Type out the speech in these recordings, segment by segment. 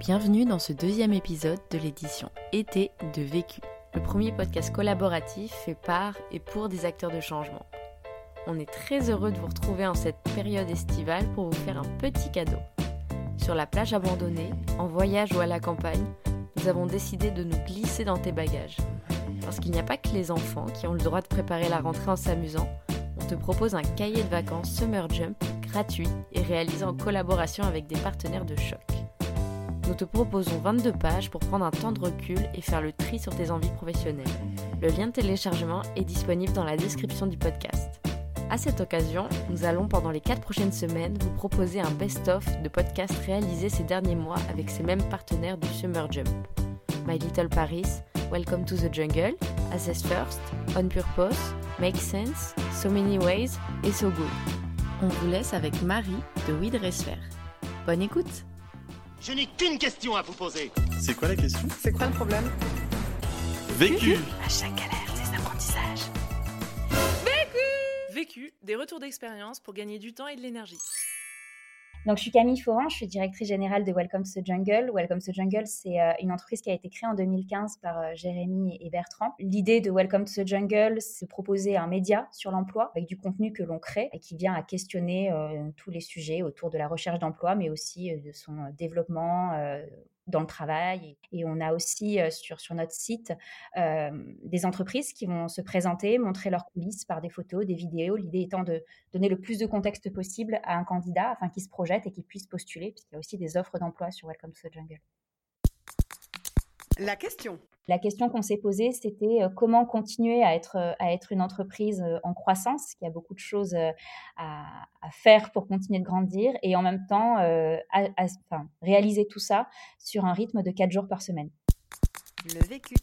Bienvenue dans ce deuxième épisode de l'édition Été de Vécu, le premier podcast collaboratif fait par et pour des acteurs de changement. On est très heureux de vous retrouver en cette période estivale pour vous faire un petit cadeau. Sur la plage abandonnée, en voyage ou à la campagne, nous avons décidé de nous glisser dans tes bagages. Parce qu'il n'y a pas que les enfants qui ont le droit de préparer la rentrée en s'amusant, on te propose un cahier de vacances Summer Jump gratuit et réalisé en collaboration avec des partenaires de choc. Nous te proposons 22 pages pour prendre un temps de recul et faire le tri sur tes envies professionnelles. Le lien de téléchargement est disponible dans la description du podcast. À cette occasion, nous allons pendant les 4 prochaines semaines vous proposer un best-of de podcasts réalisés ces derniers mois avec ces mêmes partenaires du Summer Jump. My Little Paris, Welcome to the Jungle, Assess First, On Purpose, Make Sense, So Many Ways et So Good. On vous laisse avec Marie de We Bonne écoute Je n'ai qu'une question à vous poser. C'est quoi la question? C'est quoi le problème? Vécu À chaque galère, des apprentissages. Vécu, des retours d'expérience pour gagner du temps et de l'énergie. Donc, je suis Camille Foran, je suis directrice générale de Welcome to Jungle. Welcome to Jungle, c'est euh, une entreprise qui a été créée en 2015 par euh, Jérémy et Bertrand. L'idée de Welcome to Jungle, c'est de proposer un média sur l'emploi avec du contenu que l'on crée et qui vient à questionner euh, tous les sujets autour de la recherche d'emploi, mais aussi de son développement dans le travail. Et on a aussi sur, sur notre site des entreprises qui vont se présenter, montrer leurs coulisses par des photos, des vidéos. L'idée étant de donner le plus de contexte possible à un candidat afin qu'il se projette et qu'il puisse postuler, puisqu'il y a aussi des offres d'emploi sur Welcome to the Jungle. La question. La question qu'on s'est posée, c'était euh, comment continuer à être, euh, à être une entreprise euh, en croissance, qui a beaucoup de choses à, faire pour continuer de grandir, et en même temps réaliser tout ça sur un rythme de 4 jours par semaine. Le vécu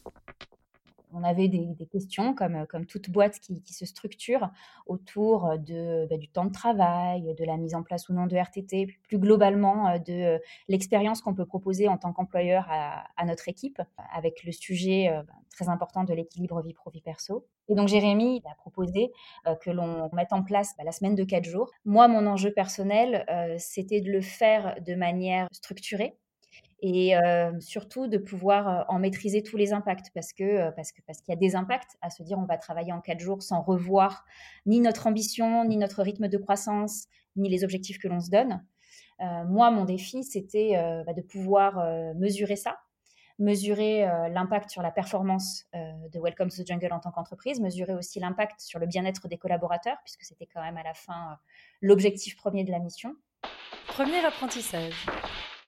on avait des, questions, comme, euh, comme toute boîte qui, se structure, autour euh, de, bah, du temps de travail, de la mise en place ou non de RTT, plus globalement euh, de l'expérience qu'on peut proposer en tant qu'employeur à, notre équipe, avec le sujet bah, très important de l'équilibre vie pro-vie perso. Et donc Jérémy a proposé que l'on mette en place bah, la semaine de quatre jours. Moi, mon enjeu personnel, c'était de le faire de manière structurée, et surtout de pouvoir en maîtriser tous les impacts parce que parce que parce qu'il y a des impacts à se dire on va travailler en quatre jours sans revoir ni notre ambition ni notre rythme de croissance ni les objectifs que l'on se donne. moi mon défi c'était bah, de pouvoir mesurer ça mesurer l'impact sur la performance de Welcome to the Jungle en tant qu'entreprise, mesurer aussi l'impact sur le bien-être des collaborateurs, puisque c'était quand même à la fin l'objectif premier de la mission. Premier apprentissage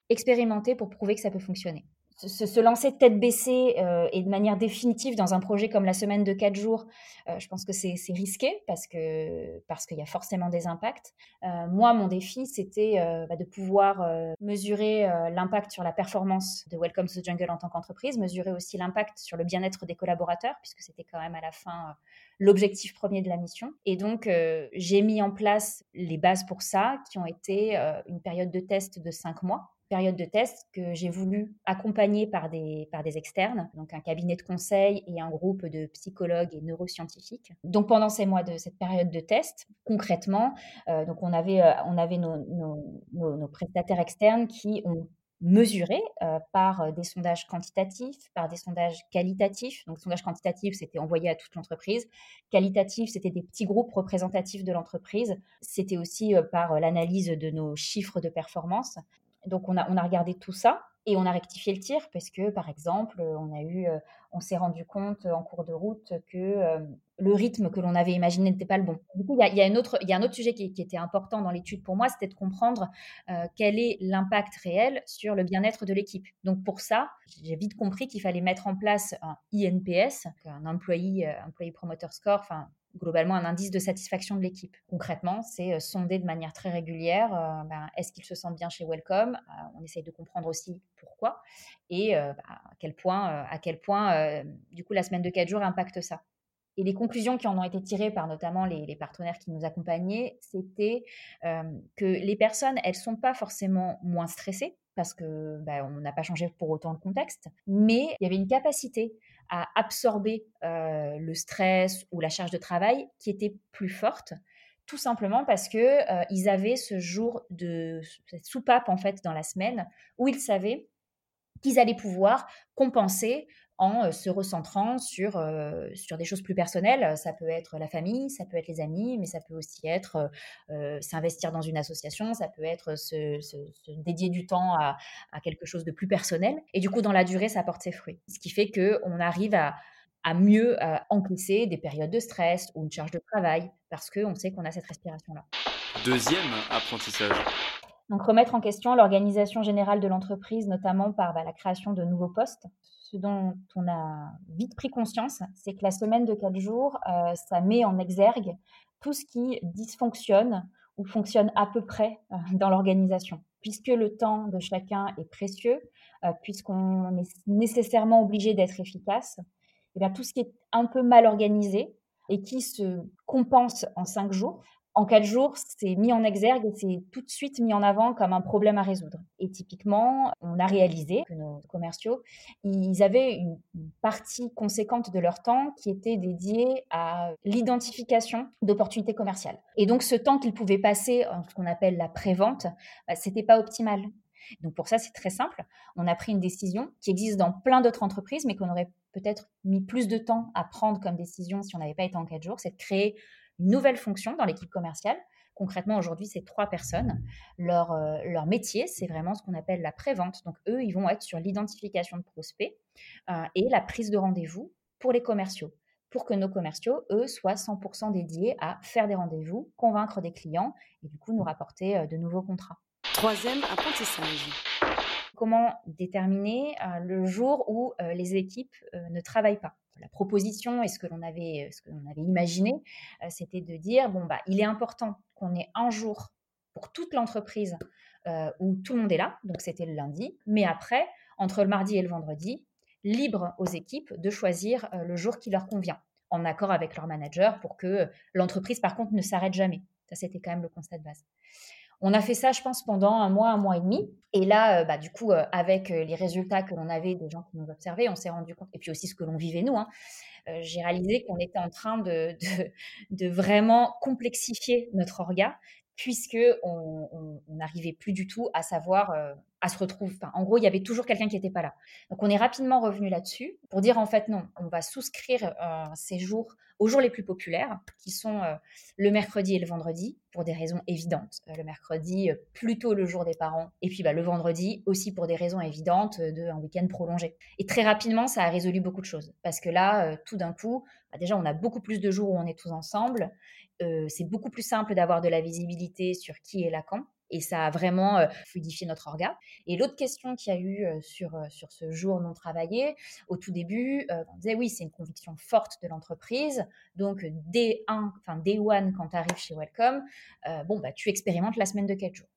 expérimenter pour prouver que ça peut fonctionner. Se, lancer tête baissée euh, et de manière définitive dans un projet comme la semaine de quatre jours, euh, je pense que c'est risqué parce que parce qu'il y a forcément des impacts. Euh, moi, mon défi, c'était bah, de pouvoir mesurer l'impact sur la performance de Welcome to the Jungle en tant qu'entreprise, mesurer aussi l'impact sur le bien-être des collaborateurs, puisque c'était quand même à la fin l'objectif premier de la mission. Et donc, j'ai mis en place les bases pour ça, qui ont été une période de test de cinq mois période de test que j'ai voulu accompagner par des, par des externes, donc un cabinet de conseil et un groupe de psychologues et neuroscientifiques. Donc pendant ces mois de cette période de test, concrètement, euh, donc on avait, euh, on avait nos, nos, nos, prestataires externes qui ont mesuré euh, par des sondages quantitatifs, par des sondages qualitatifs. Donc, sondage quantitatif, c'était envoyé à toute l'entreprise. Qualitatif, c'était des petits groupes représentatifs de l'entreprise. C'était aussi par l'analyse de nos chiffres de performance. Donc on a, on a regardé tout ça et on a rectifié le tir parce que, par exemple, on a eu, euh, on s'est rendu compte en cours de route que euh, le rythme que l'on avait imaginé n'était pas le bon. Du coup, il y a, autre, il y a un autre sujet qui, était important dans l'étude pour moi, c'était de comprendre euh, quel est l'impact réel sur le bien-être de l'équipe. Donc pour ça, j'ai vite compris qu'il fallait mettre en place un INPS, un employee, employee promoter score, enfin globalement un indice de satisfaction de l'équipe. Concrètement, c'est euh, sonder de manière très régulière, euh, ben, est-ce qu'ils se sentent bien chez Welcome? Euh, On essaye de comprendre aussi pourquoi et bah, à quel point, à quel point du coup, la semaine de 4 jours impacte ça. Et les conclusions qui en ont été tirées par notamment les, partenaires qui nous accompagnaient, c'était que les personnes, elles sont pas forcément moins stressées parce que bah, on n'a pas changé pour autant le contexte, mais il y avait une capacité absorber le stress ou la charge de travail qui était plus forte tout simplement parce que ils avaient ce jour de soupape en fait dans la semaine où ils savaient qu'ils allaient pouvoir compenser en se recentrant sur, sur des choses plus personnelles. Ça peut être la famille, ça peut être les amis, mais ça peut aussi être s'investir dans une association, ça peut être se, dédier du temps à, à, quelque chose de plus personnel. Et du coup, dans la durée, ça porte ses fruits. Ce qui fait qu'on arrive à, à mieux encaisser des périodes de stress ou une charge de travail parce qu'on sait qu'on a cette respiration-là. Deuxième apprentissage. Donc remettre en question l'organisation générale de l'entreprise, notamment par bah, la création de nouveaux postes. Ce dont on a vite pris conscience, c'est que la semaine de quatre jours, euh, ça met en exergue tout ce qui dysfonctionne ou fonctionne à peu près euh, dans l'organisation. Puisque le temps de chacun est précieux, euh, puisqu'on est nécessairement obligé d'être efficace, et eh bien tout ce qui est un peu mal organisé et qui se compense en cinq jours, en quatre jours, c'est mis en exergue et c'est tout de suite mis en avant comme un problème à résoudre. Et typiquement, on a réalisé que nos commerciaux, ils avaient une partie conséquente de leur temps qui était dédiée à l'identification d'opportunités commerciales. Et donc, ce temps qu'ils pouvaient passer en ce qu'on appelle la prévente, bah, c'était pas optimal. Donc pour ça, c'est très simple. On a pris une décision qui existe dans plein d'autres entreprises, mais qu'on aurait peut-être mis plus de temps à prendre comme décision si on n'avait pas été en quatre jours, c'est de créer une nouvelle fonction dans l'équipe commerciale. Concrètement, aujourd'hui, c'est trois personnes. Leur, euh, leur métier, c'est vraiment ce qu'on appelle la prévente. Donc, eux, ils vont être sur l'identification de prospects euh, et la prise de rendez-vous pour les commerciaux, pour que nos commerciaux, eux, soient 100% dédiés à faire des rendez-vous, convaincre des clients et du coup nous rapporter euh, de nouveaux contrats. Troisième apprentissage. Comment déterminer le jour où les équipes ne travaillent pas? La proposition et ce que l'on avait, euh, ce que l'on avait imaginé, euh, c'était de dire bon bah il est important qu'on ait un jour pour toute l'entreprise euh, où tout le monde est là, donc c'était le lundi, mais après entre le mardi et le vendredi, libre aux équipes de choisir le jour qui leur convient, en accord avec leur manager pour que l'entreprise par contre ne s'arrête jamais. Ça c'était quand même le constat de base. On a fait ça, je pense, pendant un mois, un mois et demi. Et là, euh, bah, du coup, euh, avec euh, les résultats que l'on avait des gens qui nous observaient, on s'est rendu compte, et puis aussi ce que l'on vivait nous, hein, j'ai réalisé qu'on était en train de, vraiment complexifier notre orga, puisque on n'arrivait plus du tout à savoir, à se retrouver. en gros, il y avait toujours quelqu'un qui n'était pas là. Donc, on est rapidement revenu là-dessus pour dire en fait non, on va souscrire ces jours aux jours les plus populaires, qui sont euh, le mercredi et le vendredi, pour des raisons évidentes. Euh, le mercredi, euh, plutôt le jour des parents, et puis bah, le vendredi aussi pour des raisons évidentes d'un week-end prolongé. Et très rapidement, ça a résolu beaucoup de choses, parce que là, tout d'un coup, bah, déjà, on a beaucoup plus de jours où on est tous ensemble. c'est beaucoup plus simple d'avoir de la visibilité sur qui est là quand et ça a vraiment fluidifié notre orga. Et l'autre question qu'il y a eu sur, sur ce jour non travaillé, au tout début, on disait oui, c'est une conviction forte de l'entreprise. Donc, dès 1, enfin, day one, quand tu arrives chez Welcome, bon, bah, tu expérimentes la semaine de 4 jours.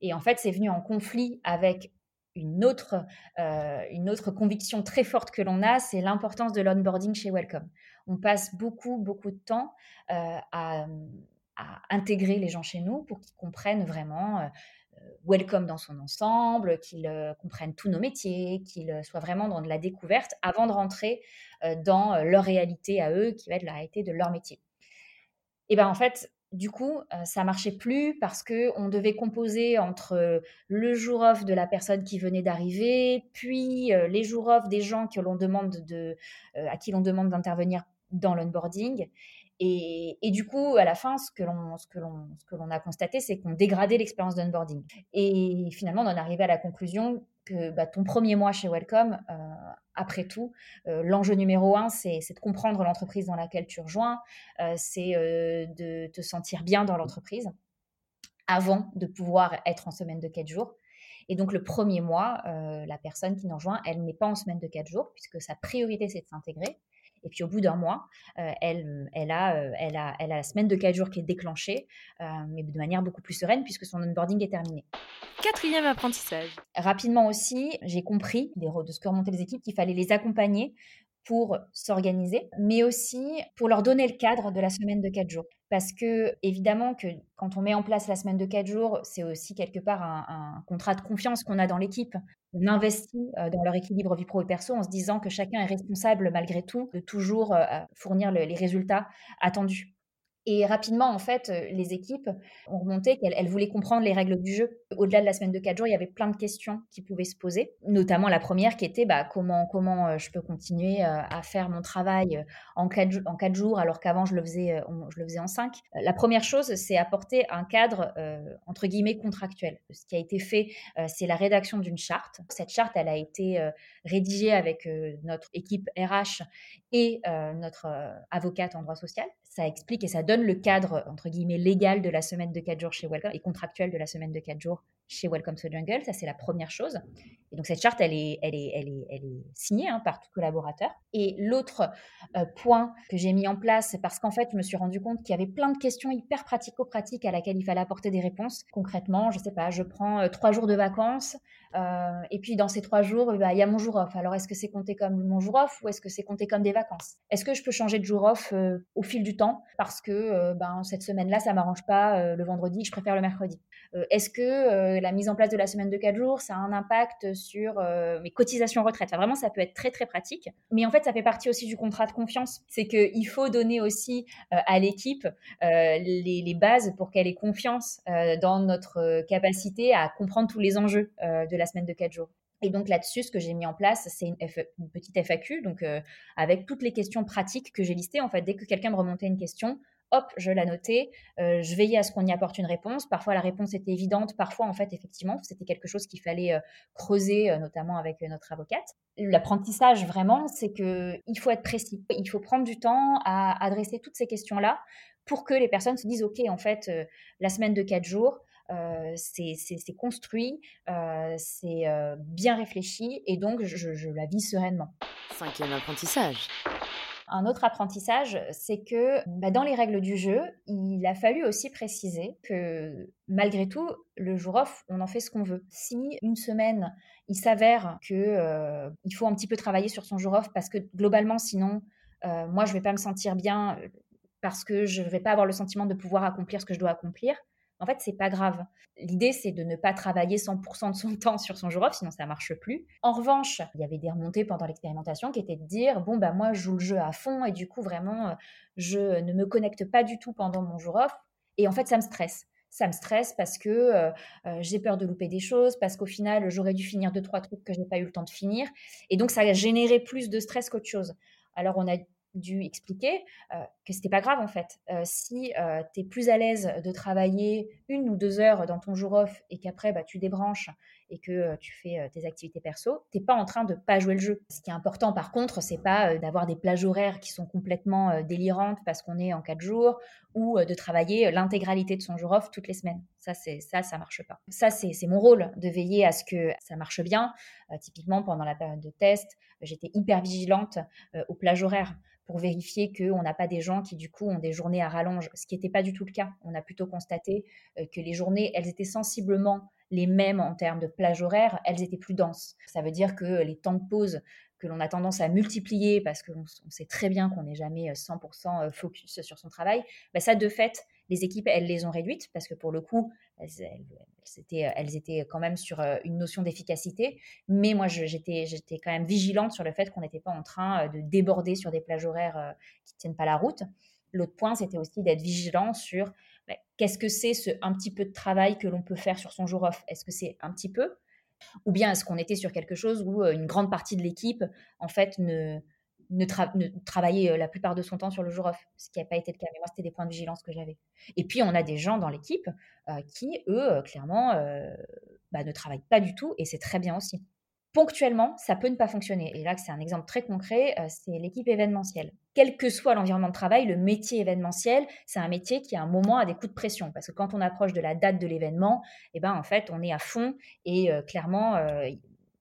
Et en fait, c'est venu en conflit avec une autre, une autre conviction très forte que l'on a, c'est l'importance de l'onboarding chez Welcome. On passe beaucoup, beaucoup de temps à, à intégrer les gens chez nous pour qu'ils comprennent vraiment euh, euh, welcome dans son ensemble, qu'ils euh, comprennent tous nos métiers, qu'ils soient vraiment dans de la découverte avant de rentrer dans leur réalité à eux, qui va être la réalité de leur métier. Et bien en fait, du coup, ça marchait plus parce que on devait composer entre le jour off de la personne qui venait d'arriver, puis les jours off des gens que l'on demande de, à qui l'on demande d'intervenir dans l'onboarding. Et, du coup, à la fin, ce que l'on, a constaté, c'est qu'on dégradait l'expérience d'onboarding. Et finalement, on en arrivait à la conclusion que bah, ton premier mois chez Welcome, euh, après tout, euh, l'enjeu numéro un, c'est, de comprendre l'entreprise dans laquelle tu rejoins, euh, c'est de te sentir bien dans l'entreprise avant de pouvoir être en semaine de 4 jours. Et donc le premier mois, la personne qui nous rejoint, elle n'est pas en semaine de 4 jours, puisque sa priorité, c'est de s'intégrer. Et puis au bout d'un mois, euh, elle, elle, a, euh, elle, a, elle a la semaine de 4 jours qui est déclenchée, euh, mais de manière beaucoup plus sereine puisque son onboarding est terminé. Quatrième apprentissage. Rapidement aussi, j'ai compris de ce que remontaient les équipes qu'il fallait les accompagner pour s'organiser, mais aussi pour leur donner le cadre de la semaine de 4 jours. Parce que, évidemment, que quand on met en place la semaine de 4 jours, c'est aussi quelque part un, contrat de confiance qu'on a dans l'équipe. On investit euh, dans leur équilibre vie pro et perso en se disant que chacun est responsable, malgré tout, de toujours euh, fournir les résultats attendus. Et rapidement, en fait, euh, les équipes ont remonté qu'elles voulaient comprendre les règles du jeu. Au-delà de la semaine de 4 jours, il y avait plein de questions qui pouvaient se poser, notamment la première qui était bah, comment, comment euh, je peux continuer euh, à faire mon travail en 4, en quatre jours alors qu'avant je, le faisais, je le faisais en 5. La première chose, c'est apporter un cadre, entre guillemets, contractuel. Ce qui a été fait, c'est la rédaction d'une charte. Cette charte, elle a été rédigée avec notre équipe RH et notre avocate en droit social. Ça explique et ça donne le cadre, entre guillemets, légal de la semaine de 4 jours chez Welcome et contractuel de la semaine de 4 jours chez Welcome to Jungle. Ça, c'est la première chose. Et donc, cette charte, elle est, elle est, elle est, elle est signée hein, par tout collaborateur. Et l'autre euh, point que j'ai mis en place, c'est parce qu'en fait, je me suis rendu compte qu'il y avait plein de questions hyper pratico-pratiques à laquelle il fallait apporter des réponses. Concrètement, je sais pas, je prends euh, trois jours de vacances euh, et puis dans ces trois jours, bah, il y a mon jour off. Alors, est-ce que c'est compté comme mon jour off ou est-ce que c'est compté comme des vacances? Est-ce que je peux changer de jour off au fil du temps? Parce que ben, cette semaine-là, ça m'arrange pas le vendredi, je préfère le mercredi Est-ce que la mise en place de la semaine de quatre jours, ça a un impact sur euh, mes cotisations retraite? vraiment, ça peut être très très pratique. Mais en fait, ça fait partie aussi du contrat de confiance. C'est qu'il faut donner aussi euh, à l'équipe euh, les, bases pour qu'elle ait confiance dans notre capacité à comprendre tous les enjeux de la semaine de quatre jours. Et donc là-dessus, ce que j'ai mis en place, c'est une, une, petite FAQ, donc avec toutes les questions pratiques que j'ai listées. En fait, dès que quelqu'un me remontait une question, hop, je la notais, euh, je veillais à ce qu'on y apporte une réponse. Parfois, la réponse était évidente, parfois, en fait, effectivement, c'était quelque chose qu'il fallait euh, creuser, euh, notamment avec notre avocate. L'apprentissage, vraiment, c'est qu'il faut être précis. Il faut prendre du temps à adresser toutes ces questions-là pour que les personnes se disent, OK, en fait, la semaine de quatre jours, c'est construit, c'est bien réfléchi, et donc je, je la vis sereinement. Cinquième apprentissage. Un autre apprentissage, c'est que bah, dans les règles du jeu, il a fallu aussi préciser que malgré tout, le jour off, on en fait ce qu'on veut. Si une semaine, il s'avère qu'il euh, faut un petit peu travailler sur son jour off parce que globalement, sinon, euh, moi, je ne vais pas me sentir bien parce que je ne vais pas avoir le sentiment de pouvoir accomplir ce que je dois accomplir. En fait, c'est pas grave. L'idée, c'est de ne pas travailler 100% de son temps sur son jour off, sinon ça marche plus. En revanche, il y avait des remontées pendant l'expérimentation qui étaient de dire bon bah moi je joue le jeu à fond et du coup vraiment euh, je ne me connecte pas du tout pendant mon jour off et en fait ça me stresse ça me stresse parce que euh, euh, j'ai peur de louper des choses, parce qu'au final, j'aurais dû finir deux, trois trucs que je n'ai pas eu le temps de finir. Et donc, ça a généré plus de stress qu'autre chose. Alors, on a dû expliquer euh, que c'était pas grave en fait. Euh, si euh, tu es plus à l'aise de travailler une ou deux heures dans ton jour off et qu'après bah, tu débranches et que tu fais tes activités perso, t'es pas en train de pas jouer le jeu. Ce qui est important par contre, c'est pas d'avoir des plages horaires qui sont complètement délirantes parce qu'on est en quatre jours ou de travailler l'intégralité de son jour off toutes les semaines. Ça, c'est ça, ça marche pas. Ça, c'est mon rôle de veiller à ce que ça marche bien. typiquement pendant la période de test, j'étais hyper vigilante aux plages horaires pour vérifier qu'on n'a pas des gens qui, du coup, ont des journées à rallonge, ce qui n'était pas du tout le cas. On a plutôt constaté que les journées, elles étaient sensiblement les mêmes en termes de plage horaire, elles étaient plus denses. Ça veut dire que les temps de pause que l'on a tendance à multiplier parce qu'on sait très bien qu'on n'est jamais 100% euh, focus sur son travail, bah ça de fait, les équipes, elles les ont réduites parce que pour le coup, elles, étaient, elles étaient quand même sur euh, une notion d'efficacité. Mais moi, j'étais quand même vigilante sur le fait qu'on n'était pas en train euh, de déborder sur des plages horaires qui ne tiennent pas la route. L'autre point, c'était aussi d'être vigilant sur bah, qu'est-ce que c'est ce un petit peu de travail que l'on peut faire sur son jour off? Est-ce que c'est un petit peu? Ou bien est-ce qu'on était sur quelque chose où euh, une grande partie de l'équipe, en fait, ne, travaillait euh, la plupart de son temps sur le jour off, ce qui n'a pas été le cas. Mais moi, c'était des points de vigilance que j'avais. Et puis, on a des gens dans l'équipe euh, qui, eux, clairement, bah, ne travaillent pas du tout, et c'est très bien aussi. Ponctuellement, ça peut ne pas fonctionner. Et là, c'est un exemple très concret, c'est l'équipe événementielle quel que soit l'environnement de travail, le métier événementiel, c'est un métier qui à un moment a des coups de pression parce que quand on approche de la date de l'événement, eh ben en fait, on est à fond et euh, clairement euh,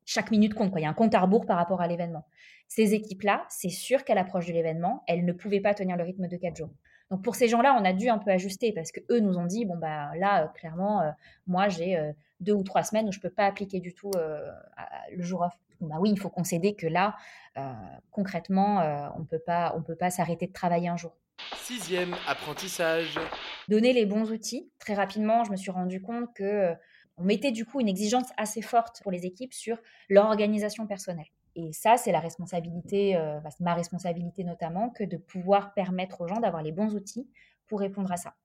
chaque minute compte Il y a un compte à rebours par rapport à l'événement. Ces équipes-là, c'est sûr qu'à l'approche de l'événement, elles ne pouvaient pas tenir le rythme de quatre jours. Donc pour ces gens-là, on a dû un peu ajuster parce que eux nous ont dit bon bah là euh, clairement moi j'ai deux ou trois semaines où je peux pas appliquer du tout le jour off bah oui, il faut concéder que là, euh, concrètement, euh, on peut pas, on peut pas s'arrêter de travailler un jour. Sixième apprentissage. Donner les bons outils. Très rapidement, je me suis rendu compte que euh, on mettait du coup une exigence assez forte pour les équipes sur leur organisation personnelle. Et ça, responsabilité, bah, c'est ma responsabilité notamment, que de pouvoir permettre aux gens d'avoir les bons outils pour répondre à ça.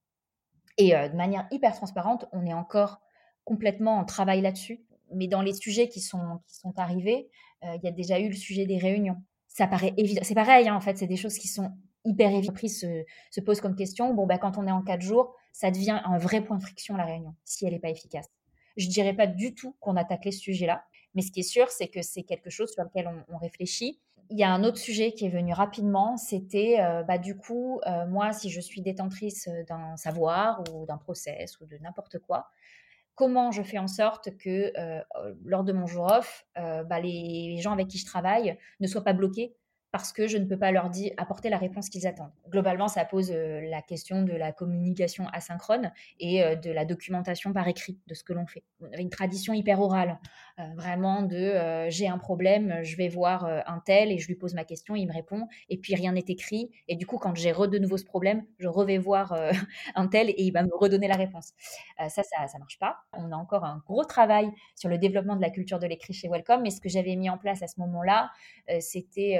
Et de manière hyper transparente, on est encore complètement en travail là-dessus. Mais dans les sujets qui sont, qui sont arrivés, il y a déjà eu le sujet des réunions. Ça paraît évident. C'est pareil, hein, en fait, c'est des choses qui sont hyper évidentes. Se, se pose comme question. Bon, bah, quand on est en quatre jours, ça devient un vrai point de friction, la réunion, si elle n'est pas efficace. Je ne dirais pas du tout qu'on attaque les sujets-là, mais ce qui est sûr, c'est que c'est quelque chose sur lequel on, réfléchit. Il y a un autre sujet qui est venu rapidement, c'était euh, bah, du coup, euh, moi, si je suis détentrice d'un savoir ou d'un process ou de n'importe quoi, comment je fais en sorte que euh, lors de mon jour off, bah, les gens avec qui je travaille ne soient pas bloqués parce que je ne peux pas leur apporter la réponse qu'ils attendent. Globalement, ça pose euh, la question de la communication asynchrone et euh, de la documentation par écrit de ce que l'on fait. On avait une tradition hyper orale, euh, vraiment de j'ai un problème, je vais voir un tel et je lui pose ma question, il me répond, et puis rien n'est écrit. Et du coup, quand j'ai de nouveau ce problème, je revais voir un tel et il va me redonner la réponse. ça, ça ne marche pas. On a encore un gros travail sur le développement de la culture de l'écrit chez Welcome, mais ce que j'avais mis en place à ce moment-là, c'était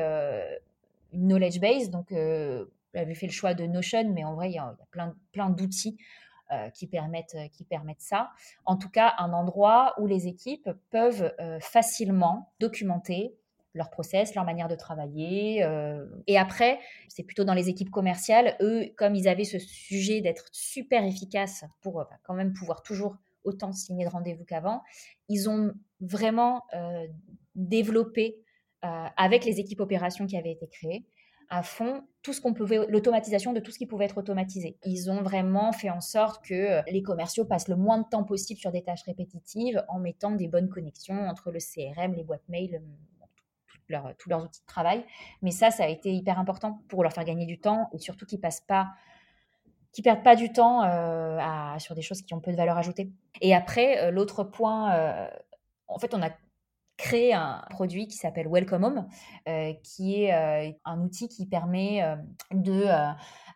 une knowledge base. Donc, euh, j'avais fait le choix de Notion, mais en vrai, il y a, plein, plein d'outils euh, qui, permettent, euh, qui permettent ça. En tout cas, un endroit où les équipes peuvent facilement documenter leur process, leur manière de travailler. Et après, c'est plutôt dans les équipes commerciales, eux, comme ils avaient ce sujet d'être super efficaces pour quand même pouvoir toujours autant signer de rendez-vous qu'avant, ils ont vraiment développé euh, avec les équipes opérations qui avaient été créées, à fond tout ce qu'on pouvait, l'automatisation de tout ce qui pouvait être automatisé. Ils ont vraiment fait en sorte que euh, les commerciaux passent le moins de temps possible sur des tâches répétitives en mettant des bonnes connexions entre le CRM, les boîtes mail, euh, tous leurs outils de travail. Mais ça, ça a été hyper important pour leur faire gagner du temps et surtout qu'ils passent pas qui perdent pas du temps sur des choses qui ont peu de valeur ajoutée. Et après, l'autre point, en fait, on a créé un produit qui s'appelle Welcome Home, euh, qui est euh, un outil qui permet euh, de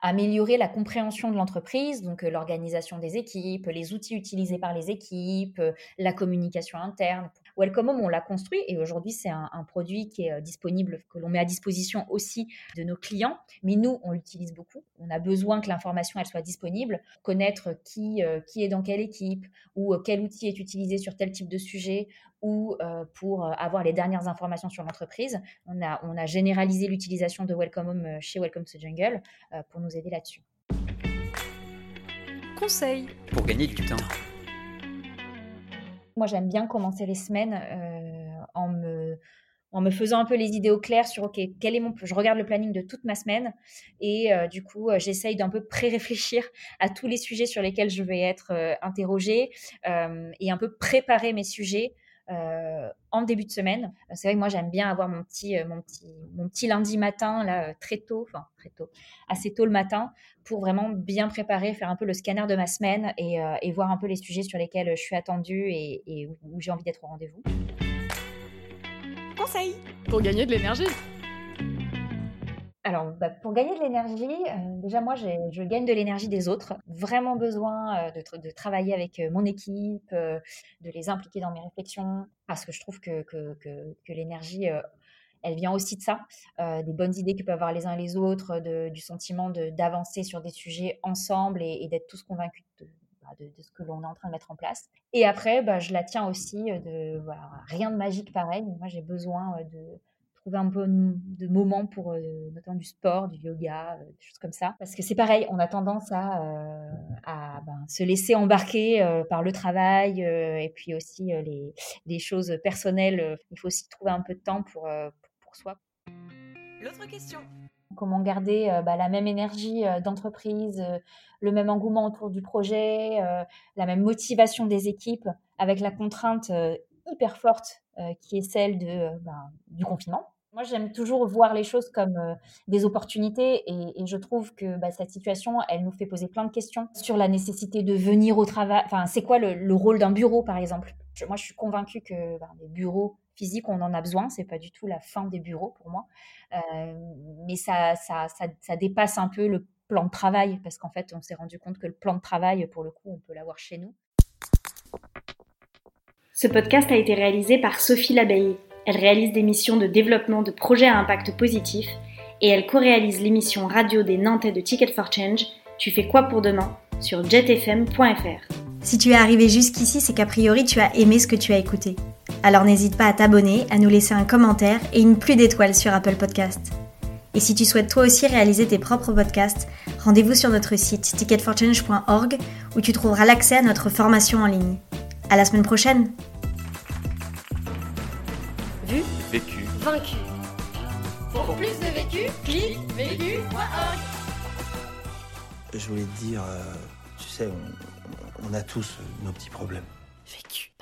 améliorer la compréhension de l'entreprise, donc l'organisation des équipes, les outils utilisés par les équipes, la communication interne. Welcome Home, on l'a construit et aujourd'hui c'est un, produit qui est disponible, que l'on met à disposition aussi de nos clients, mais nous on l'utilise beaucoup. On a besoin que l'information elle soit disponible, connaître qui, qui est dans quelle équipe ou quel outil est utilisé sur tel type de sujet ou euh, pour euh, avoir les dernières informations sur l'entreprise. On a, on a généralisé l'utilisation de Welcome Home euh, chez Welcome to Jungle pour nous aider là-dessus. Conseil pour gagner du temps. Moi, j'aime bien commencer les semaines en me en me faisant un peu les idées au clair sur OK, quel est mon je regarde le planning de toute ma semaine et du coup j'essaye d'un peu pré-réfléchir à tous les sujets sur lesquels je vais être interrogée et un peu préparer mes sujets euh, en début de semaine. C'est vrai que moi j'aime bien avoir mon petit, euh, mon petit, mon petit lundi matin là euh, très tôt, enfin très tôt, assez tôt le matin pour vraiment bien préparer, faire un peu le scanner de ma semaine et, voir un peu les sujets sur lesquels je suis attendue et, et où j'ai envie d'être au rendez-vous. Conseil pour gagner de l'énergie. Alors, bah, pour gagner de l'énergie, euh, déjà moi, je gagne de l'énergie des autres. Vraiment besoin euh, de, travailler avec euh, mon équipe, de les impliquer dans mes réflexions, parce que je trouve que, l'énergie, elle vient aussi de ça, des bonnes idées que peuvent avoir les uns les autres, du sentiment d'avancer sur des sujets ensemble et, d'être tous convaincus bah, de, ce que l'on est en train de mettre en place. Et après, bah, je la tiens aussi de rien de magique pareil. Moi, j'ai besoin de trouver un peu de moments pour euh, notamment du sport, du yoga, euh, des choses comme ça. Parce que c'est pareil, on a tendance à, euh, à ben, se laisser embarquer par le travail et puis aussi les, les, choses personnelles. Il faut aussi trouver un peu de temps pour, pour, soi. L'autre question. Comment garder bah, la même énergie d'entreprise, le même engouement autour du projet, la même motivation des équipes avec la contrainte hyper forte euh, qui est celle de, euh, ben, du confinement. Moi, j'aime toujours voir les choses comme euh, des opportunités et, je trouve que bah, cette situation, elle nous fait poser plein de questions sur la nécessité de venir au travail. Enfin, c'est quoi le, rôle d'un bureau, par exemple? Moi, je suis convaincue que ben, les bureaux physiques, on en a besoin. C'est pas du tout la fin des bureaux pour moi, mais ça, ça, ça, dépasse un peu le plan de travail parce qu'en fait, on s'est rendu compte que le plan de travail, pour le coup, on peut l'avoir chez nous. Ce podcast a été réalisé par Sophie Labeille. Elle réalise des missions de développement de projets à impact positif et elle co-réalise l'émission radio des Nantais de Ticket for Change Tu fais quoi pour demain sur jetfm.fr. Si tu es arrivé jusqu'ici, c'est qu'a priori tu as aimé ce que tu as écouté. Alors n'hésite pas à t'abonner, à nous laisser un commentaire et une pluie d'étoiles sur Apple Podcast. Et si tu souhaites toi aussi réaliser tes propres podcasts, rendez-vous sur notre site ticketforchange.org où tu trouveras l'accès à notre formation en ligne. À la semaine prochaine. Vu, Vécu. vaincu. Pour plus de vécu, clique vécu.org. Je voulais te dire, euh, tu sais, on, on a tous nos petits problèmes. Vécu.